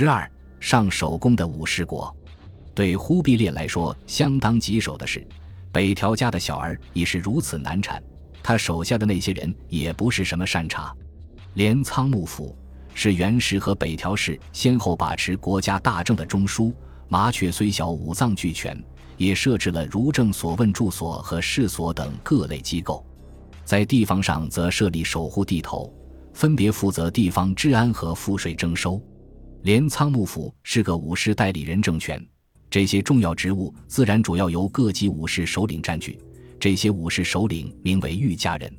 十二上手工的武士国，对忽必烈来说相当棘手的是，北条家的小儿已是如此难产，他手下的那些人也不是什么善茬。镰仓幕府是源氏和北条氏先后把持国家大政的中枢。麻雀虽小，五脏俱全，也设置了如政所问住所和市所等各类机构。在地方上，则设立守护地头。分别负责地方治安和赋税征收。镰仓幕府是个武士代理人政权，这些重要职务自然主要由各级武士首领占据。这些武士首领名为御家人，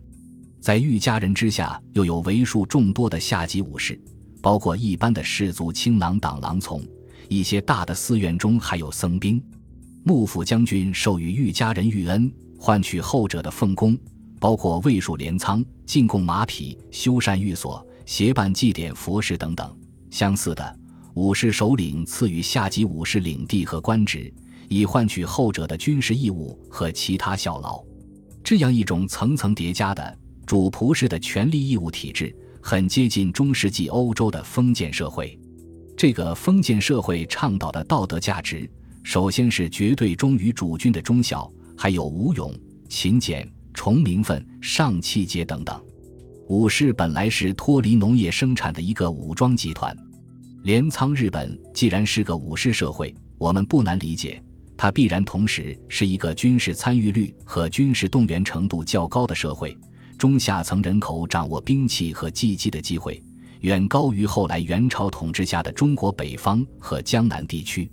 在御家人之下又有为数众多的下级武士，包括一般的士族青郎党郎从。一些大的寺院中还有僧兵。幕府将军授予御家人御恩，换取后者的奉公。包括卫戍镰仓、进贡马匹、修缮寓所、协办祭典佛事等等。相似的，武士首领赐予下级武士领地和官职，以换取后者的军事义务和其他效劳。这样一种层层叠加的主仆式的权利义务体制，很接近中世纪欧洲的封建社会。这个封建社会倡导的道德价值，首先是绝对忠于主君的忠孝，还有武勇、勤俭。崇名分、上气节等等，武士本来是脱离农业生产的一个武装集团。镰仓日本既然是个武士社会，我们不难理解，它必然同时是一个军事参与率和军事动员程度较高的社会。中下层人口掌握兵器和技击的机会，远高于后来元朝统治下的中国北方和江南地区。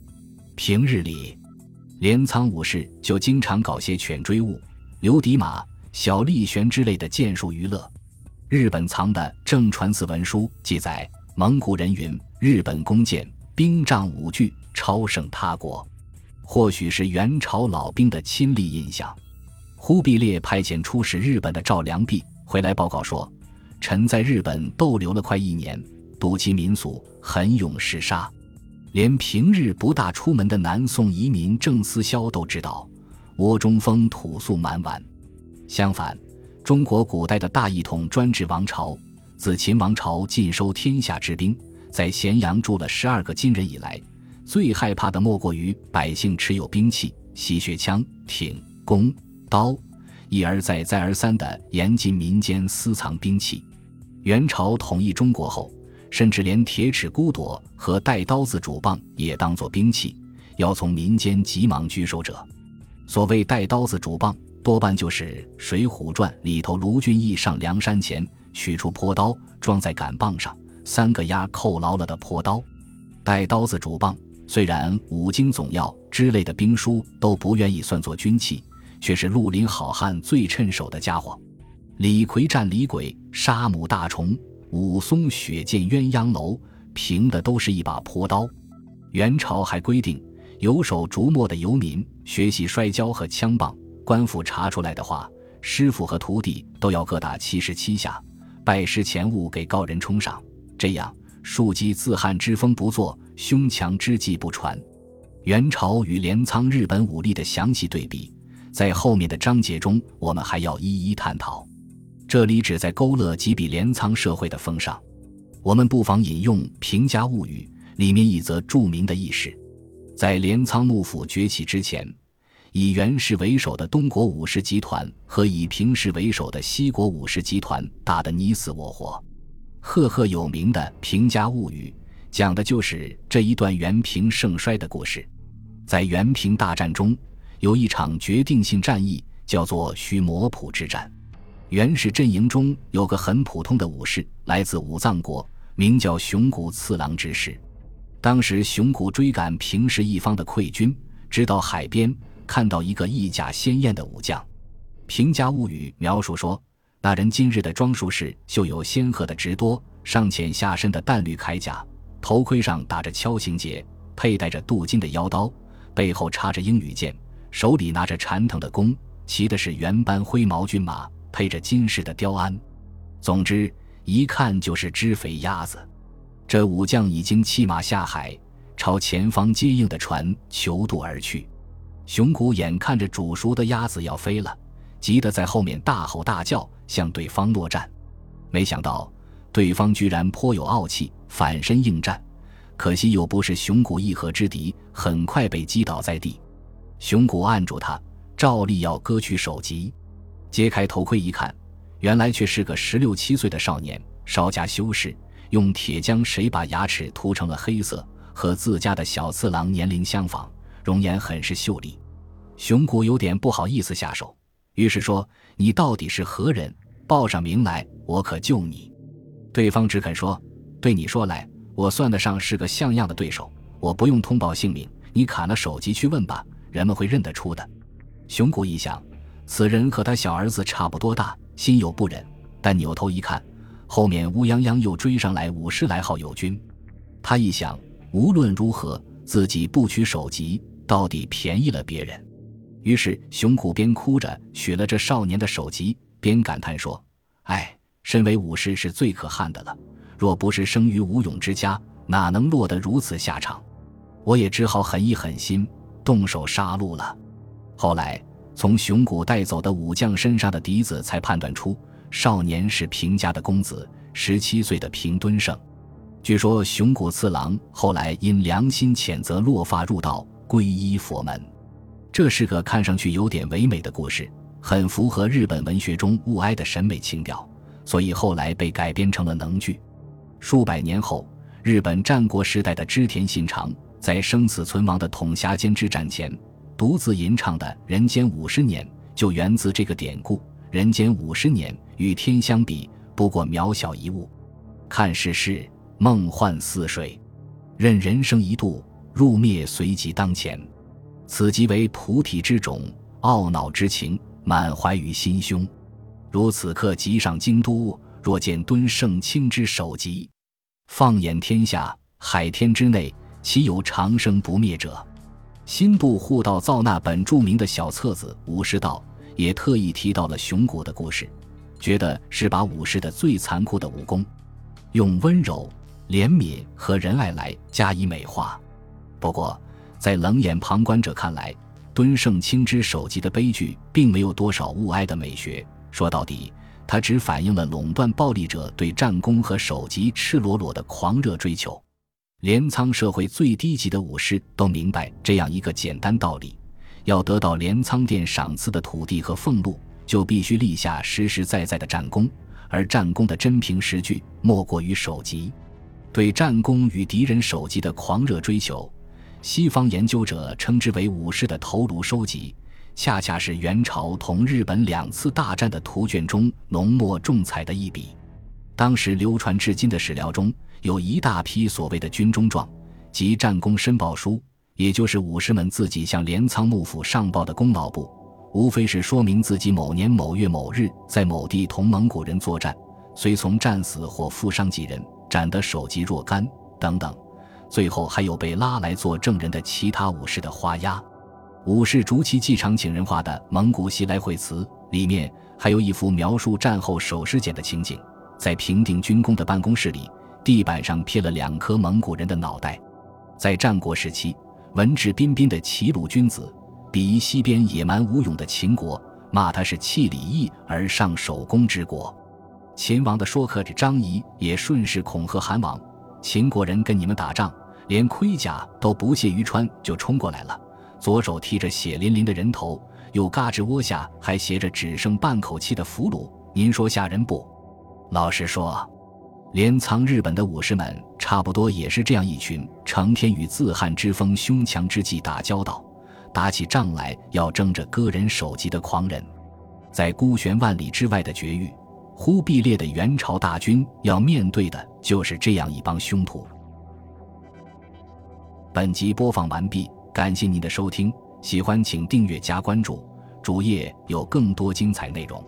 平日里，镰仓武士就经常搞些犬追物、流敌马。小力旋之类的剑术娱乐，日本藏的正传寺文书记载，蒙古人云：“日本弓箭、兵仗武具超胜他国。”或许是元朝老兵的亲历印象。忽必烈派遣出使日本的赵良弼回来报告说：“臣在日本逗留了快一年，睹其民俗，很勇嗜杀，连平日不大出门的南宋移民郑思肖都知道，窝中风土素蛮顽。”相反，中国古代的大一统专制王朝，自秦王朝尽收天下之兵，在咸阳住了十二个金人以来，最害怕的莫过于百姓持有兵器，吸血枪、挺、弓、刀，一而再、再而三的严禁民间私藏兵器。元朝统一中国后，甚至连铁齿孤朵和带刀子主棒也当作兵器，要从民间急忙拘收者。所谓带刀子主棒。多半就是《水浒传》里头卢俊义上梁山前取出朴刀装在杆棒上，三个丫扣牢了的朴刀。带刀子主棒，虽然五经总要之类的兵书都不愿意算作军器，却是绿林好汉最趁手的家伙。李逵战李鬼，杀母大虫，武松血溅鸳鸯楼，凭的都是一把朴刀。元朝还规定，有手逐墨的游民学习摔跤和枪棒。官府查出来的话，师傅和徒弟都要各打七十七下，拜师前物给高人冲上。这样，庶几自汉之风不作，凶强之计不传。元朝与镰仓日本武力的详细对比，在后面的章节中我们还要一一探讨。这里只在勾勒几笔镰仓社会的风尚。我们不妨引用《平家物语》里面一则著名的轶事：在镰仓幕府崛起之前。以袁氏为首的东国武士集团和以平氏为首的西国武士集团打得你死我活。赫赫有名的《平家物语》讲的就是这一段元平盛衰的故事。在元平大战中，有一场决定性战役，叫做须磨浦之战。袁氏阵营中有个很普通的武士，来自武藏国，名叫熊谷次郎之士。当时熊谷追赶平氏一方的溃军，直到海边。看到一个衣甲鲜艳的武将，《平家物语》描述说，那人今日的装束是绣有仙鹤的直多，上浅下深的淡绿铠甲，头盔上打着锹形结，佩戴着镀金的腰刀，背后插着鹰羽剑，手里拿着缠藤的弓，骑的是原斑灰毛骏马，配着金饰的雕鞍。总之，一看就是只肥鸭子。这武将已经弃马下海，朝前方接应的船求渡而去。熊谷眼看着煮熟的鸭子要飞了，急得在后面大吼大叫，向对方落战。没想到对方居然颇有傲气，反身应战，可惜又不是熊谷一合之敌，很快被击倒在地。熊谷按住他，照例要割去首级。揭开头盔一看，原来却是个十六七岁的少年，稍加修饰，用铁浆水把牙齿涂成了黑色，和自家的小次郎年龄相仿，容颜很是秀丽。熊谷有点不好意思下手，于是说：“你到底是何人？报上名来，我可救你。”对方只肯说：“对你说来。”我算得上是个像样的对手，我不用通报姓名，你砍了首级去问吧，人们会认得出的。熊谷一想，此人和他小儿子差不多大，心有不忍，但扭头一看，后面乌泱泱又追上来五十来号友军，他一想，无论如何，自己不取首级，到底便宜了别人。于是熊谷边哭着取了这少年的首级，边感叹说：“哎，身为武士是最可恨的了。”若不是生于武勇之家，哪能落得如此下场？我也只好狠一狠心，动手杀戮了。后来从熊谷带走的武将身上的笛子，才判断出少年是平家的公子，十七岁的平敦胜。据说熊谷次郎后来因良心谴责，落发入道，皈依佛门。这是个看上去有点唯美的故事，很符合日本文学中物哀的审美情调，所以后来被改编成了能剧。数百年后，日本战国时代的织田信长在生死存亡的统辖间之战前，独自吟唱的《人间五十年》就源自这个典故。人间五十年与天相比，不过渺小一物。看世事，梦幻似水；任人生一度，入灭随即当前。此即为菩提之种，懊恼之情满怀于心胸。如此刻即上京都。若见敦盛卿之首级，放眼天下，海天之内，岂有长生不灭者？新部护道造那本著名的小册子《武士道》，也特意提到了熊谷的故事，觉得是把武士的最残酷的武功，用温柔、怜悯和仁爱来加以美化。不过，在冷眼旁观者看来，敦盛清之首级的悲剧，并没有多少物哀的美学。说到底。它只反映了垄断暴力者对战功和首级赤裸裸的狂热追求。镰仓社会最低级的武士都明白这样一个简单道理：要得到镰仓殿赏赐的土地和俸禄，就必须立下实实在在的战功。而战功的真凭实据，莫过于首级。对战功与敌人首级的狂热追求，西方研究者称之为武士的头颅收集。恰恰是元朝同日本两次大战的图卷中浓墨重彩的一笔。当时流传至今的史料中有一大批所谓的军中状，即战功申报书，也就是武士们自己向镰仓幕府上报的功劳簿，无非是说明自己某年某月某日在某地同蒙古人作战，随从战死或负伤几人，斩得首级若干等等。最后还有被拉来做证人的其他武士的花押。武士逐期继承请人画的蒙古袭来会词，里面还有一幅描述战后首尸检的情景。在平定军功的办公室里，地板上贴了两颗蒙古人的脑袋。在战国时期，文质彬彬的齐鲁君子，鄙夷西边野蛮无勇的秦国，骂他是弃礼义而上守功之国。秦王的说客张仪也顺势恐吓韩王：秦国人跟你们打仗，连盔甲都不屑于穿，就冲过来了。左手提着血淋淋的人头，右嘎吱窝下还携着只剩半口气的俘虏，您说吓人不？老实说，镰仓日本的武士们差不多也是这样一群，成天与自汉之风凶强之际打交道，打起仗来要争着割人首级的狂人。在孤悬万里之外的绝域，忽必烈的元朝大军要面对的就是这样一帮凶徒。本集播放完毕。感谢您的收听，喜欢请订阅加关注，主页有更多精彩内容。